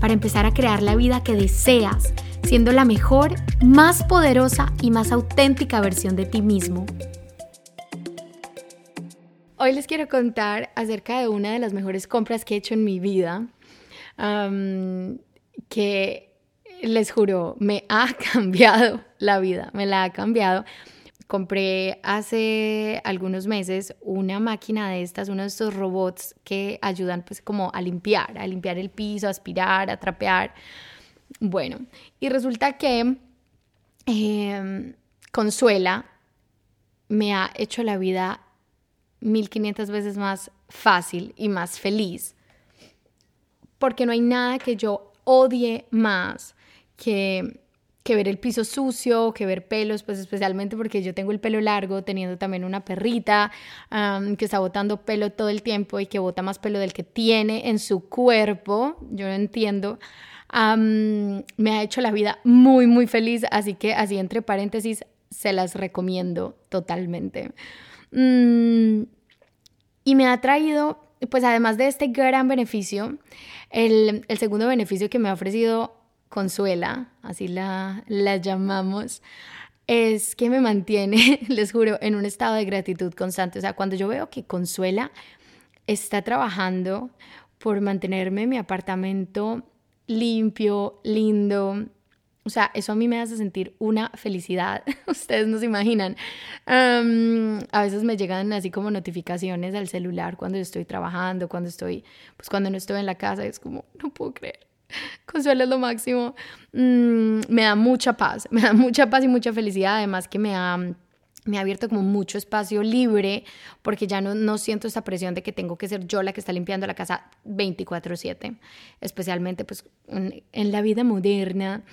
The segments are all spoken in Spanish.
para empezar a crear la vida que deseas, siendo la mejor, más poderosa y más auténtica versión de ti mismo. Hoy les quiero contar acerca de una de las mejores compras que he hecho en mi vida, que les juro, me ha cambiado la vida, me la ha cambiado. Compré hace algunos meses una máquina de estas, uno de estos robots que ayudan pues como a limpiar, a limpiar el piso, a aspirar, a trapear. Bueno, y resulta que em, Consuela me ha hecho la vida 1500 veces más fácil y más feliz, porque no hay nada que yo odie más que, ver el piso sucio, que ver pelos, pues especialmente porque yo tengo el pelo largo, teniendo también una perrita que está botando pelo todo el tiempo y que bota más pelo del que tiene en su cuerpo, yo no entiendo. me ha hecho la vida muy, muy feliz, así que así entre paréntesis, se las recomiendo totalmente. Mm, y me ha traído, pues además de este gran beneficio, el segundo beneficio que me ha ofrecido Consuela, así la, la llamamos, es que me mantiene, les juro, en un estado de gratitud constante. O sea, cuando yo veo que Consuela está trabajando por mantenerme en mi apartamento limpio, lindo, o sea, eso a mí me hace sentir una felicidad. Ustedes no se imaginan. a veces me llegan así como notificaciones al celular cuando estoy trabajando, cuando estoy, pues cuando no estoy en la casa. Es como, no puedo creer. Consuelo es lo máximo. Mm, me da mucha paz, me da mucha paz y mucha felicidad. Además que me ha, me ha abierto como mucho espacio libre porque ya no, no siento esa presión de que tengo que ser yo la que está limpiando la casa 24/7. Especialmente pues en la vida moderna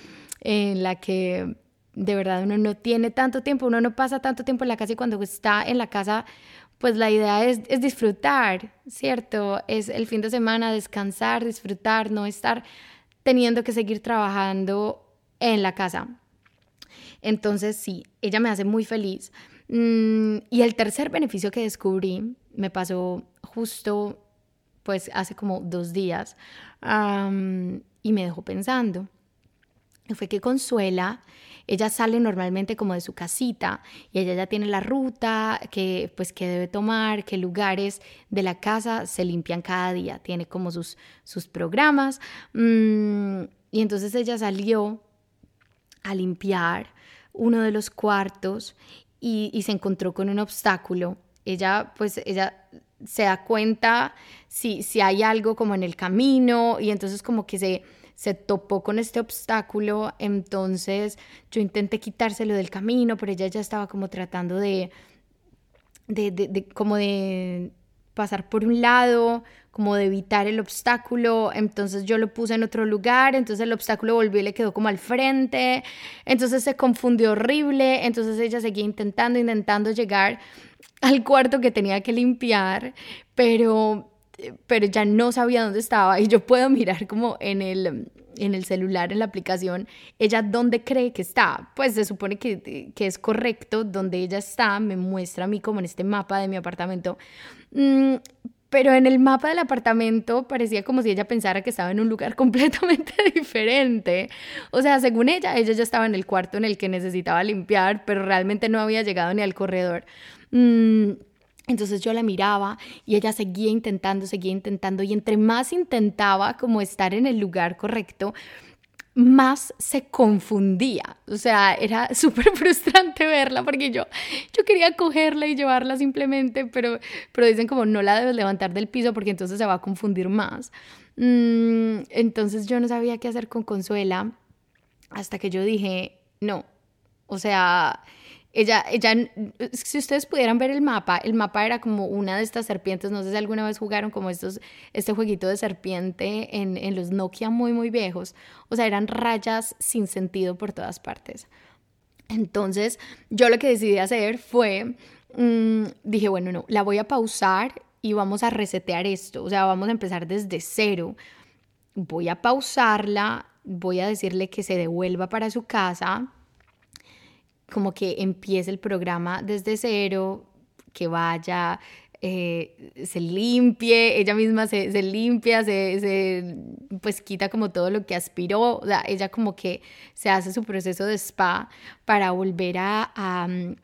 en la que de verdad uno no tiene tanto tiempo, uno no pasa tanto tiempo en la casa y cuando está en la casa pues la idea es, disfrutar, ¿cierto? Es el fin de semana descansar, disfrutar, no estar teniendo que seguir trabajando en la casa. Entonces, sí, ella me hace muy feliz. Mm, y el tercer beneficio que descubrí me pasó justo, pues, hace como dos días y me dejó pensando. Fue que Consuela ella sale normalmente como de su casita y ella ya tiene la ruta que pues que debe tomar, qué lugares de la casa se limpian cada día, tiene como sus, sus programas mm, y entonces ella salió a limpiar uno de los cuartos y, y se encontró con un obstáculo. Ella pues ella se da cuenta si, si hay algo como en el camino y entonces como que se se topó con este obstáculo, entonces yo intenté quitárselo del camino, pero ella ya estaba como tratando de, de, de, como de pasar por un lado, como de evitar el obstáculo, entonces yo lo puse en otro lugar, entonces el obstáculo volvió y le quedó como al frente, entonces se confundió horrible, entonces ella seguía intentando, intentando llegar al cuarto que tenía que limpiar, pero pero ya no sabía dónde estaba y yo puedo mirar como en el, en el celular, en la aplicación, ella dónde cree que está. Pues se supone que, que es correcto donde ella está, me muestra a mí como en este mapa de mi apartamento. Mm, pero en el mapa del apartamento parecía como si ella pensara que estaba en un lugar completamente diferente. O sea, según ella, ella ya estaba en el cuarto en el que necesitaba limpiar, pero realmente no había llegado ni al corredor. Mm, entonces yo la miraba y ella seguía intentando, seguía intentando y entre más intentaba como estar en el lugar correcto, más se confundía. O sea, era súper frustrante verla porque yo, yo quería cogerla y llevarla simplemente, pero, pero dicen como no la debes levantar del piso porque entonces se va a confundir más. Mm, entonces yo no sabía qué hacer con Consuela hasta que yo dije, no, o sea, ella, ella, si ustedes pudieran ver el mapa, el mapa era como una de estas serpientes, no sé si alguna vez jugaron como estos, este jueguito de serpiente en, en los Nokia muy, muy viejos, o sea, eran rayas sin sentido por todas partes. Entonces, yo lo que decidí hacer fue, mm, dije, bueno, no, la voy a pausar y vamos a resetear esto, o sea, vamos a empezar desde cero. Voy a pausarla, voy a decirle que se devuelva para su casa, como que empiece el programa desde cero, que vaya, eh, se limpie, ella misma se, limpia, se, pues quita como todo lo que aspiró, o sea, ella como que se hace su proceso de spa para volver a, mm,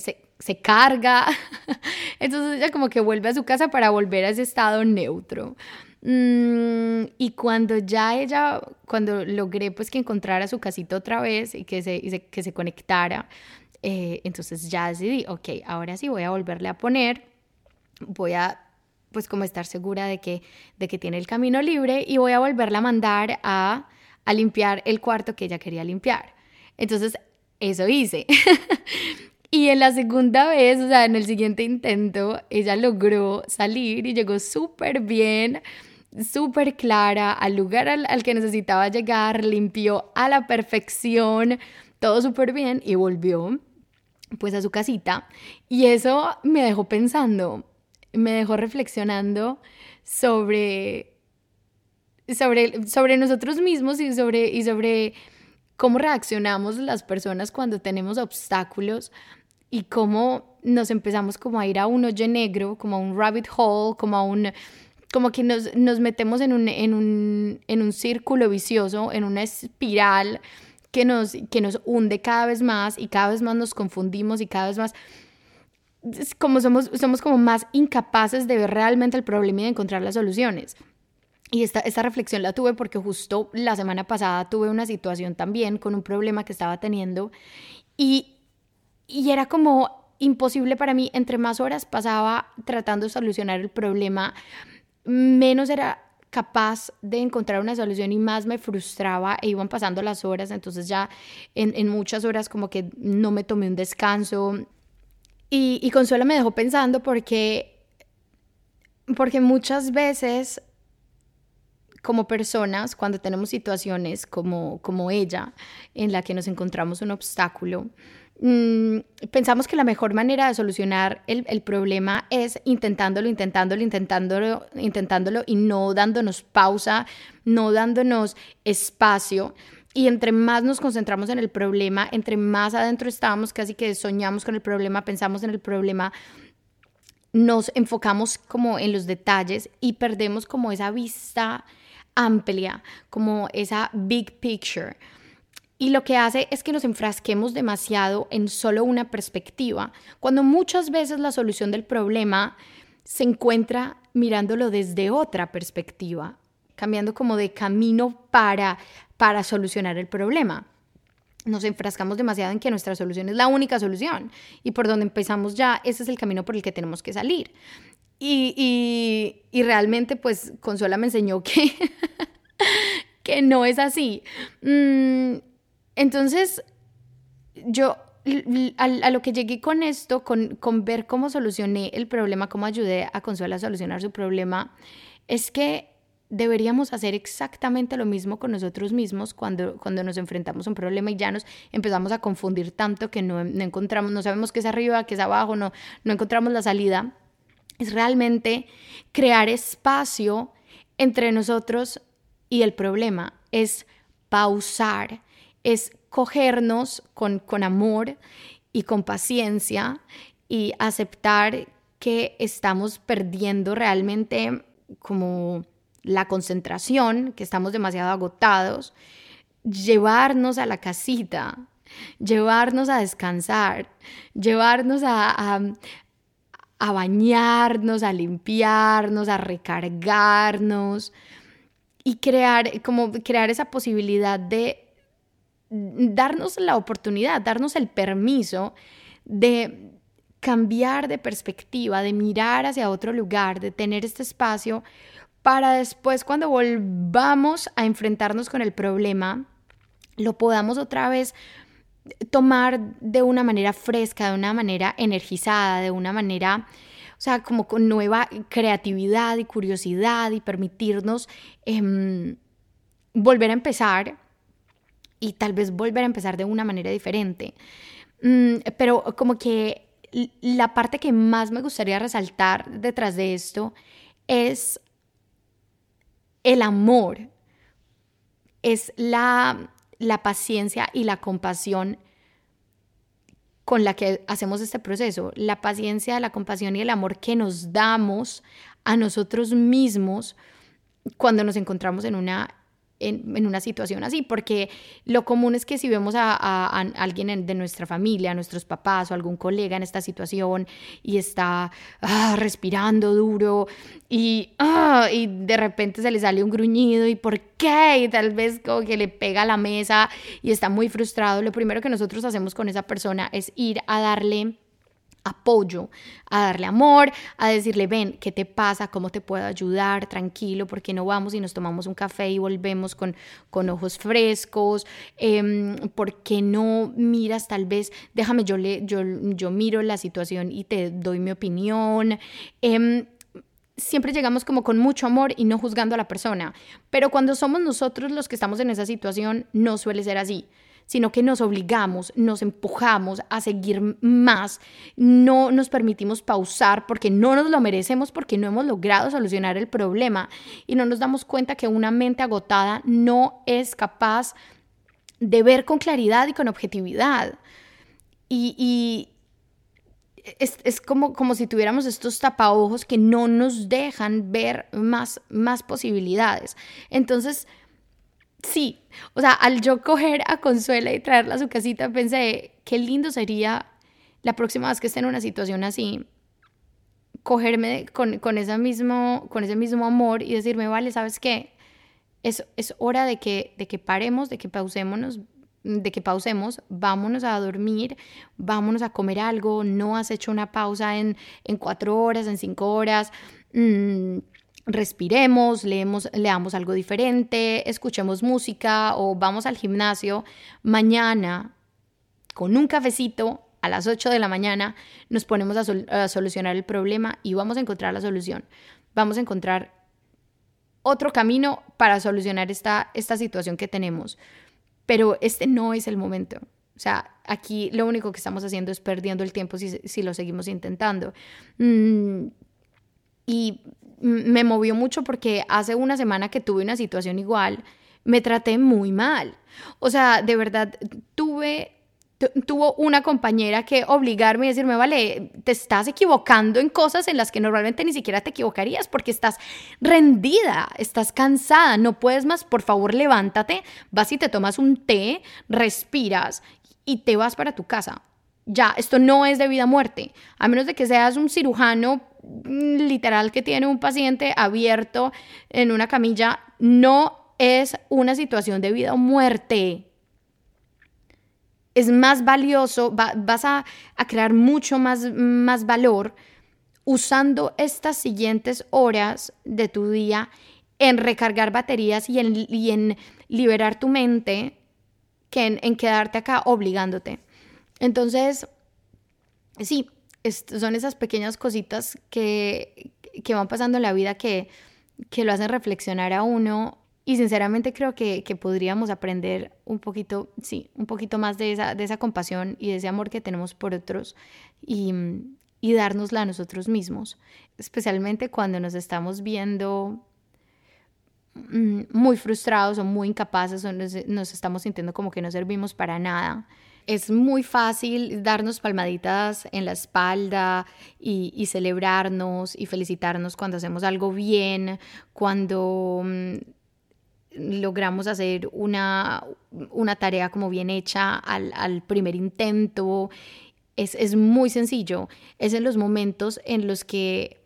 se, se, carga, entonces ella como que vuelve a su casa para volver a ese estado neutro. Mm, y cuando ya ella, cuando logré pues que encontrara su casita otra vez y que se, que se conectara, eh, entonces ya decidí, ok, ahora sí voy a volverle a poner, voy a pues como estar segura de que, de que tiene el camino libre y voy a volverla a mandar a, a limpiar el cuarto que ella quería limpiar. Entonces, eso hice. Y en la segunda vez, o sea, en el siguiente intento, ella logró salir y llegó súper bien súper clara al lugar al, que necesitaba llegar, limpió a la perfección, todo súper bien y volvió pues a su casita. Y eso me dejó pensando, me dejó reflexionando sobre, sobre, sobre nosotros mismos y sobre, y sobre cómo reaccionamos las personas cuando tenemos obstáculos y cómo nos empezamos como a ir a un hoyo negro, como a un rabbit hole, como a un como que nos, nos metemos en un, en, un, en un círculo vicioso, en una espiral que nos, que nos hunde cada vez más y cada vez más nos confundimos y cada vez más como somos, somos como más incapaces de ver realmente el problema y de encontrar las soluciones. Y esta, esta reflexión la tuve porque justo la semana pasada tuve una situación también con un problema que estaba teniendo y, y era como imposible para mí, entre más horas pasaba tratando de solucionar el problema, menos era capaz de encontrar una solución y más me frustraba e iban pasando las horas, entonces ya en, muchas horas como que no me tomé un descanso. Y, y Consuela me dejó pensando porque, porque muchas veces como personas, cuando tenemos situaciones como, como ella, en la que nos encontramos un obstáculo, Mm, pensamos que la mejor manera de solucionar el, el, problema es intentándolo, intentándolo, intentándolo, intentándolo y no dándonos pausa, no dándonos espacio. Y entre más nos concentramos en el problema, entre más adentro estamos, casi que soñamos con el problema, pensamos en el problema, nos enfocamos como en los detalles y perdemos como esa vista amplia, como esa big picture. Y lo que hace es que nos enfrasquemos demasiado en solo una perspectiva, cuando muchas veces la solución del problema se encuentra mirándolo desde otra perspectiva, cambiando como de camino para, para solucionar el problema. Nos enfrascamos demasiado en que nuestra solución es la única solución y por donde empezamos ya, ese es el camino por el que tenemos que salir. Y, y, realmente pues Consuela me enseñó que, que no es así. Mm, entonces, yo a, lo que llegué con esto, con, ver cómo solucioné el problema, cómo ayudé a Consuela a solucionar su problema, es que deberíamos hacer exactamente lo mismo con nosotros mismos cuando, cuando nos enfrentamos a un problema y ya nos empezamos a confundir tanto que no, no encontramos, no sabemos qué es arriba, qué es abajo, no, no encontramos la salida. Es realmente crear espacio entre nosotros y el problema, es pausar es cogernos con, con amor y con paciencia y aceptar que estamos perdiendo realmente como la concentración, que estamos demasiado agotados, llevarnos a la casita, llevarnos a descansar, llevarnos a, a, bañarnos, a limpiarnos, a recargarnos y crear, como crear esa posibilidad de darnos la oportunidad, darnos el permiso de cambiar de perspectiva, de mirar hacia otro lugar, de tener este espacio para después cuando volvamos a enfrentarnos con el problema, lo podamos otra vez tomar de una manera fresca, de una manera energizada, de una manera, o sea, como con nueva creatividad y curiosidad y permitirnos em, volver a empezar y tal vez volver a empezar de una manera diferente. Mm, pero como que la parte que más me gustaría resaltar detrás de esto es el amor, es la, la paciencia y la compasión con la que hacemos este proceso, la paciencia, la compasión y el amor que nos damos a nosotros mismos cuando nos encontramos en una en, una situación así, porque lo común es que si vemos a, alguien de nuestra familia, a nuestros papás o algún colega en esta situación y está ah, respirando duro y, ah, y de repente se le sale un gruñido y por qué, y tal vez como que le pega la mesa y está muy frustrado, lo primero que nosotros hacemos con esa persona es ir a darle apoyo, a darle amor, a decirle, ven, ¿qué te pasa? ¿Cómo te puedo ayudar? Tranquilo, ¿por qué no vamos y nos tomamos un café y volvemos con, con ojos frescos? Eh, ¿Por qué no miras tal vez, déjame, yo, le, yo, yo miro la situación y te doy mi opinión? Em, siempre llegamos como con mucho amor y no juzgando a la persona, pero cuando somos nosotros los que estamos en esa situación, no suele ser así sino que nos obligamos, nos empujamos a seguir más, no nos permitimos pausar porque no nos lo merecemos, porque no hemos logrado solucionar el problema y no nos damos cuenta que una mente agotada no es capaz de ver con claridad y con objetividad. Y, es, como, como, si tuviéramos estos tapaojos que no nos dejan ver más, más posibilidades. Entonces, sí, o sea, al yo coger a Consuela y traerla a su casita, pensé, qué lindo sería la próxima vez que esté en una situación así, cogerme con, con, mismo, con ese mismo amor y decirme, vale, ¿sabes qué? Es, es hora de que, de que paremos, de que pausémonos, de que pausemos, vámonos a dormir, vámonos a comer algo, no has hecho una pausa en, en cuatro horas, en cinco horas. Mm, respiremos, leemos, leamos algo diferente, escuchemos música o vamos al gimnasio. Mañana, con un cafecito, a las 8 de la mañana, nos ponemos a, solucionar el problema y vamos a encontrar la solución. Vamos a encontrar otro camino para solucionar esta, esta situación que tenemos. Pero este no es el momento. O sea, aquí lo único que estamos haciendo es perdiendo el tiempo si, si lo seguimos intentando. Mm, y me movió mucho porque hace una semana que tuve una situación igual, me traté muy mal. O sea, de verdad, tuve tuvo una compañera que obligarme a decirme, vale, te estás equivocando en cosas en las que normalmente ni siquiera te equivocarías porque estás rendida, estás cansada, no puedes más, por favor levántate, vas y te tomas un té, respiras y te vas para tu casa. Ya, esto no es de vida o muerte, a menos de que seas un cirujano literal que tiene un paciente abierto en una camilla, no es una situación de vida o muerte. Es más valioso, vas a, crear mucho más, más valor usando estas siguientes horas de tu día en recargar baterías y en, liberar tu mente que en quedarte acá obligándote. Entonces, sí, son esas pequeñas cositas que, que van pasando en la vida que, que, lo hacen reflexionar a uno. Y sinceramente creo que, que, podríamos aprender un poquito, sí, un poquito más de esa, de esa compasión y de ese amor que tenemos por otros y, y dárnosla a nosotros mismos, especialmente cuando nos estamos viendo mm, muy frustrados o muy incapaces o nos, nos estamos sintiendo como que no servimos para nada es muy fácil darnos palmaditas en la espalda y, celebrarnos y felicitarnos cuando hacemos algo bien, cuando mm, logramos hacer una, una, tarea como bien hecha al, primer intento. Es, es muy sencillo. Es en los momentos en los que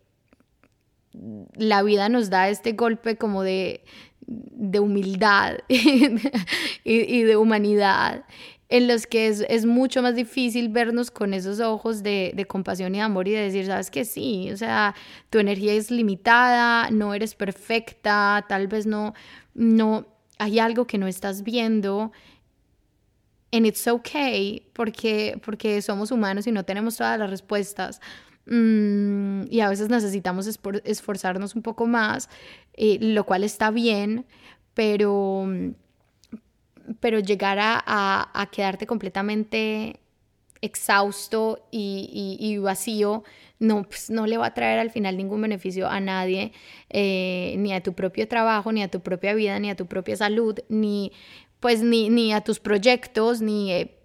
la vida nos da este golpe como de, de humildad y, de humanidad en los que es, mucho más difícil vernos con esos ojos de, compasión y amor y de decir, sabes que sí, o sea, tu energía es limitada, no eres perfecta, tal vez no, no, hay algo que no estás viendo and it's okay porque, porque somos humanos y no tenemos todas las respuestas. Mm, y a veces necesitamos esforzarnos un poco más, eh, lo cual está bien, pero, pero llegar a, a, quedarte completamente exhausto y, y, vacío no, pues, no le va a traer al final ningún beneficio a nadie, eh, ni a tu propio trabajo, ni a tu propia vida, ni a tu propia salud, ni pues ni, ni a tus proyectos, ni, eh,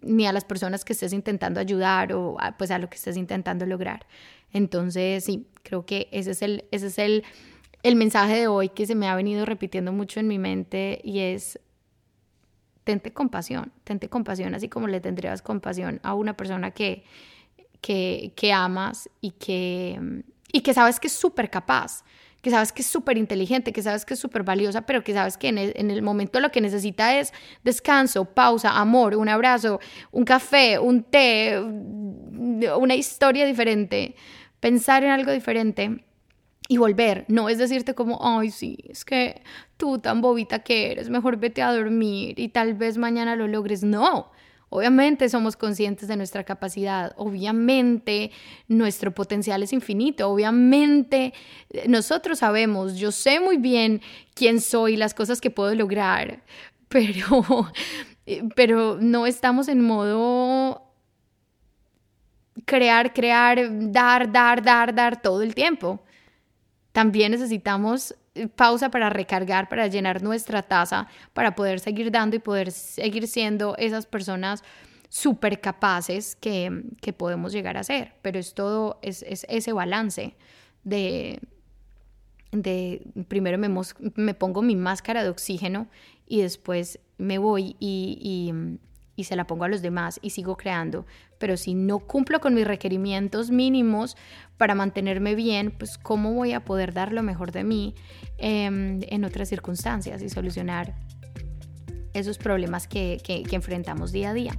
ni a las personas que estés intentando ayudar o a, pues a lo que estés intentando lograr. Entonces, sí, creo que ese es el, ese es el, el mensaje de hoy que se me ha venido repitiendo mucho en mi mente y es tente compasión, tente compasión, así como le tendrías compasión a una persona que, que, que amas y que, y que sabes que es súper capaz que sabes que es súper inteligente, que sabes que es súper valiosa, pero que sabes que en el, en el, momento lo que necesita es descanso, pausa, amor, un abrazo, un café, un té, una historia diferente, pensar en algo diferente y volver. No es decirte como, ay, sí, es que tú tan bobita que eres, mejor vete a dormir y tal vez mañana lo logres. No, Obviamente somos conscientes de nuestra capacidad, obviamente nuestro potencial es infinito, obviamente eh, nosotros sabemos, yo sé muy bien quién soy, las cosas que puedo lograr, pero, eh, pero no estamos en modo crear, crear, dar, dar, dar, dar todo el tiempo. También necesitamos pausa para recargar, para llenar nuestra taza, para poder seguir dando y poder seguir siendo esas personas súper capaces que, que, podemos llegar a ser. Pero es todo, es, es ese balance de, de primero me, me, pongo mi máscara de oxígeno y después me voy y, y se la pongo a los demás y sigo creando. Pero si no cumplo con mis requerimientos mínimos para mantenerme bien, pues cómo voy a poder dar lo mejor de mí em, en otras circunstancias y solucionar esos problemas que, que enfrentamos día a día.